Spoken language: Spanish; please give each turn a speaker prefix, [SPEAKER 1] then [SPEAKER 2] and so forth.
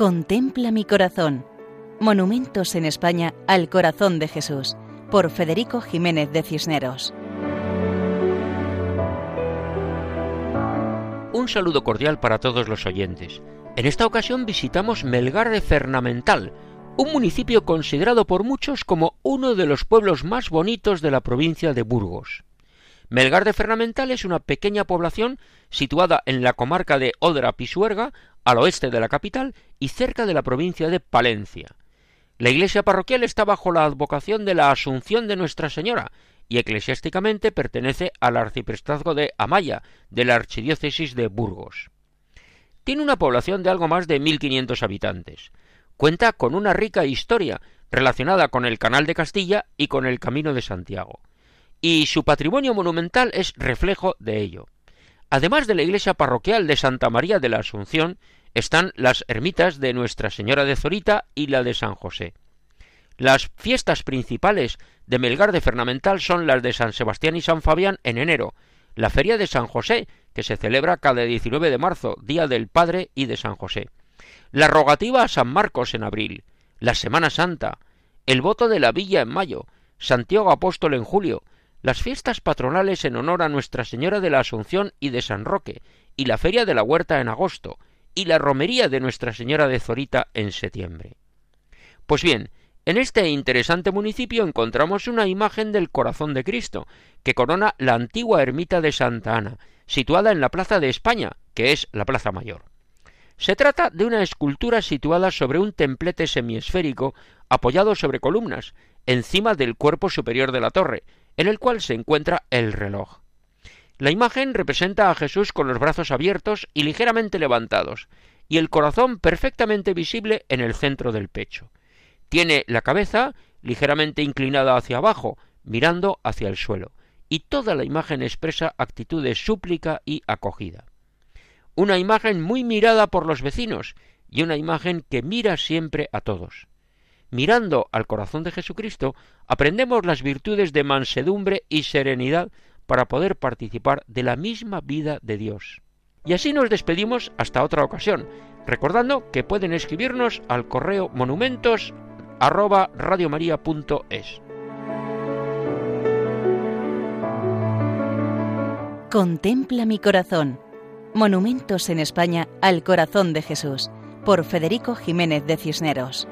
[SPEAKER 1] Contempla mi corazón. Monumentos en España al corazón de Jesús, por Federico Jiménez de Cisneros.
[SPEAKER 2] Un saludo cordial para todos los oyentes. En esta ocasión visitamos Melgar de Fernamental, un municipio considerado por muchos como uno de los pueblos más bonitos de la provincia de Burgos. Melgar de Fernamental es una pequeña población situada en la comarca de Odra-Pisuerga, al oeste de la capital y cerca de la provincia de Palencia. La iglesia parroquial está bajo la advocación de la Asunción de Nuestra Señora y eclesiásticamente pertenece al arciprestazgo de Amaya, de la archidiócesis de Burgos. Tiene una población de algo más de 1.500 habitantes. Cuenta con una rica historia relacionada con el Canal de Castilla y con el Camino de Santiago y su patrimonio monumental es reflejo de ello. Además de la iglesia parroquial de Santa María de la Asunción, están las ermitas de Nuestra Señora de Zorita y la de San José. Las fiestas principales de Melgar de Fernamental son las de San Sebastián y San Fabián en enero, la Feria de San José, que se celebra cada 19 de marzo, Día del Padre y de San José, la rogativa a San Marcos en abril, la Semana Santa, el voto de la Villa en mayo, Santiago Apóstol en julio, las fiestas patronales en honor a Nuestra Señora de la Asunción y de San Roque, y la Feria de la Huerta en agosto, y la Romería de Nuestra Señora de Zorita en septiembre. Pues bien, en este interesante municipio encontramos una imagen del corazón de Cristo, que corona la antigua ermita de Santa Ana, situada en la Plaza de España, que es la Plaza Mayor. Se trata de una escultura situada sobre un templete semiesférico apoyado sobre columnas, encima del cuerpo superior de la torre, en el cual se encuentra el reloj. La imagen representa a Jesús con los brazos abiertos y ligeramente levantados, y el corazón perfectamente visible en el centro del pecho. Tiene la cabeza ligeramente inclinada hacia abajo, mirando hacia el suelo, y toda la imagen expresa actitud de súplica y acogida. Una imagen muy mirada por los vecinos, y una imagen que mira siempre a todos mirando al corazón de Jesucristo, aprendemos las virtudes de mansedumbre y serenidad para poder participar de la misma vida de Dios. Y así nos despedimos hasta otra ocasión, recordando que pueden escribirnos al correo monumentos
[SPEAKER 1] Contempla mi corazón. Monumentos en España al corazón de Jesús, por Federico Jiménez de Cisneros.